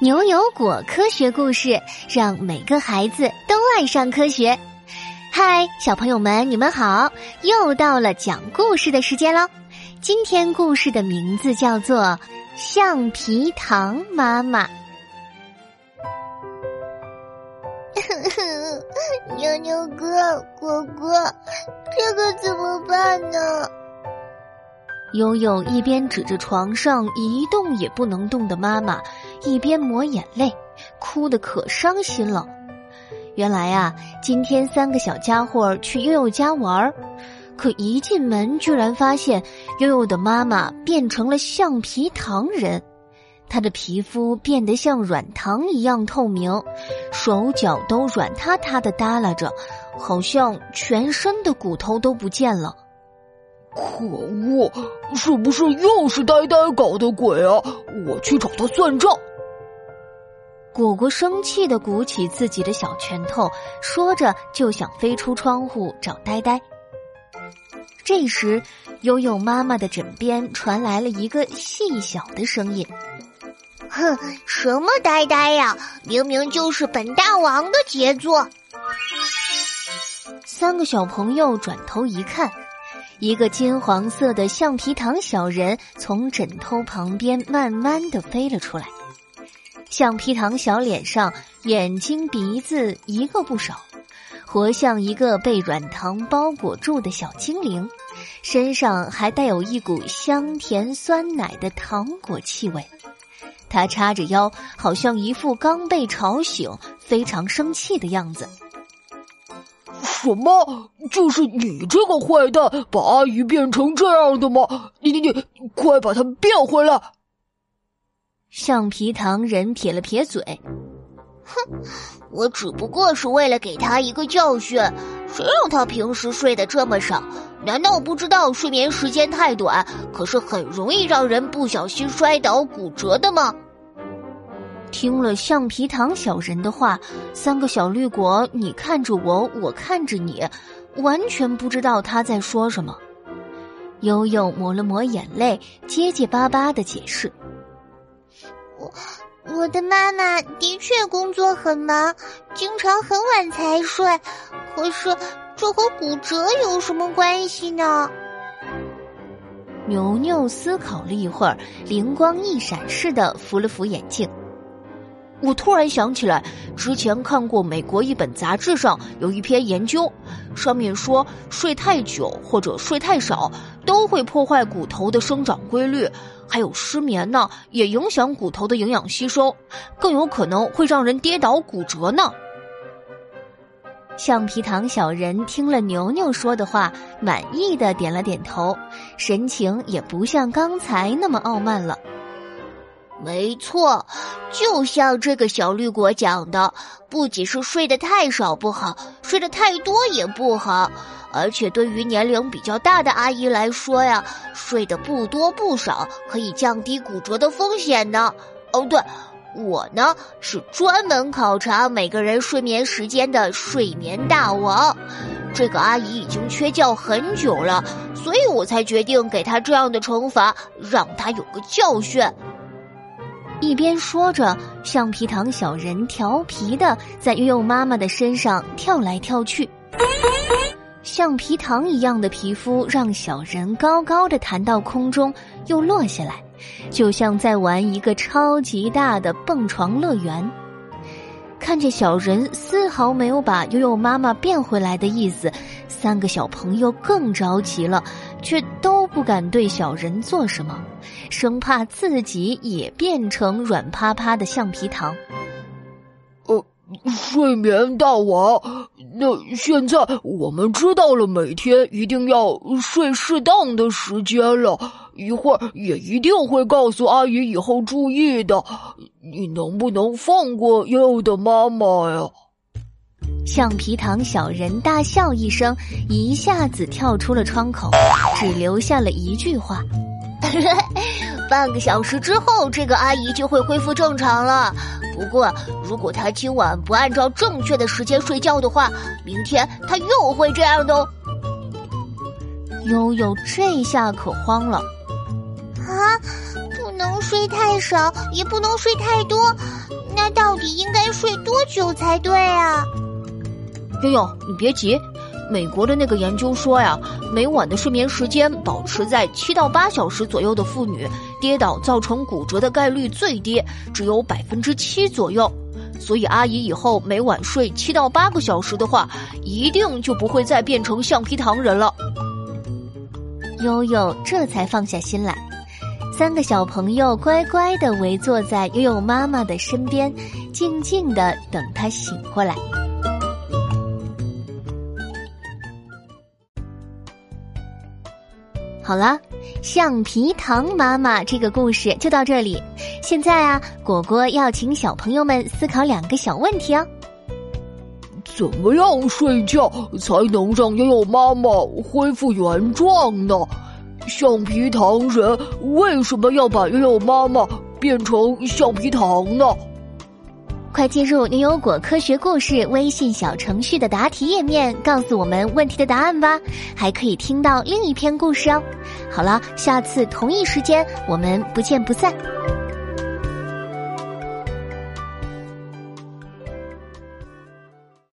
牛油果科学故事，让每个孩子都爱上科学。嗨，小朋友们，你们好！又到了讲故事的时间喽。今天故事的名字叫做《橡皮糖妈妈》。牛牛哥，果果，这可怎么办呢？悠悠一边指着床上一动也不能动的妈妈，一边抹眼泪，哭得可伤心了。原来啊，今天三个小家伙去悠悠家玩，可一进门居然发现悠悠的妈妈变成了橡皮糖人，她的皮肤变得像软糖一样透明，手脚都软塌塌的耷拉着，好像全身的骨头都不见了。可恶！是不是又是呆呆搞的鬼啊？我去找他算账。果果生气的鼓起自己的小拳头，说着就想飞出窗户找呆呆。这时，悠悠妈妈的枕边传来了一个细小的声音：“哼，什么呆呆呀？明明就是本大王的杰作。”三个小朋友转头一看。一个金黄色的橡皮糖小人从枕头旁边慢慢的飞了出来，橡皮糖小脸上眼睛鼻子一个不少，活像一个被软糖包裹住的小精灵，身上还带有一股香甜酸奶的糖果气味。他叉着腰，好像一副刚被吵醒、非常生气的样子。什么？就是你这个坏蛋，把阿姨变成这样的吗？你你你，快把她变回来！橡皮糖人撇了撇嘴，哼，我只不过是为了给他一个教训。谁让他平时睡得这么少？难道不知道睡眠时间太短，可是很容易让人不小心摔倒骨折的吗？听了橡皮糖小人的话，三个小绿果，你看着我，我看着你，完全不知道他在说什么。悠悠抹了抹眼泪，结结巴巴的解释：“我我的妈妈的确工作很忙，经常很晚才睡。可是这和骨折有什么关系呢？”牛牛思考了一会儿，灵光一闪似的扶了扶眼镜。我突然想起来，之前看过美国一本杂志上有一篇研究，上面说睡太久或者睡太少都会破坏骨头的生长规律，还有失眠呢也影响骨头的营养吸收，更有可能会让人跌倒骨折呢。橡皮糖小人听了牛牛说的话，满意的点了点头，神情也不像刚才那么傲慢了。没错，就像这个小绿果讲的，不仅是睡得太少不好，睡得太多也不好。而且对于年龄比较大的阿姨来说呀，睡得不多不少可以降低骨折的风险呢。哦，对，我呢是专门考察每个人睡眠时间的睡眠大王。这个阿姨已经缺觉很久了，所以我才决定给她这样的惩罚，让她有个教训。一边说着，橡皮糖小人调皮的在悠悠妈妈的身上跳来跳去。橡皮糖一样的皮肤让小人高高的弹到空中，又落下来，就像在玩一个超级大的蹦床乐园。看见小人丝毫没有把悠悠妈妈变回来的意思，三个小朋友更着急了，却都不敢对小人做什么，生怕自己也变成软趴趴的橡皮糖。呃，睡眠大王，那现在我们知道了，每天一定要睡适当的时间了。一会儿也一定会告诉阿姨以后注意的。你能不能放过悠悠的妈妈呀？橡皮糖小人大笑一声，一下子跳出了窗口，只留下了一句话：“ 半个小时之后，这个阿姨就会恢复正常了。不过，如果她今晚不按照正确的时间睡觉的话，明天她又会这样的。”悠悠这下可慌了。能睡太少，也不能睡太多，那到底应该睡多久才对啊？悠悠，你别急，美国的那个研究说呀，每晚的睡眠时间保持在七到八小时左右的妇女，跌倒造成骨折的概率最低，只有百分之七左右。所以阿姨以后每晚睡七到八个小时的话，一定就不会再变成橡皮糖人了。悠悠这才放下心来，三个小朋友乖乖的围坐在悠悠妈妈的身边，静静的等她醒过来。好了，橡皮糖妈妈这个故事就到这里。现在啊，果果要请小朋友们思考两个小问题哦。怎么样睡觉才能让悠悠妈妈恢复原状呢？橡皮糖人为什么要把悠悠妈妈变成橡皮糖呢？快进入牛油果科学故事微信小程序的答题页面，告诉我们问题的答案吧！还可以听到另一篇故事哦。好了，下次同一时间我们不见不散。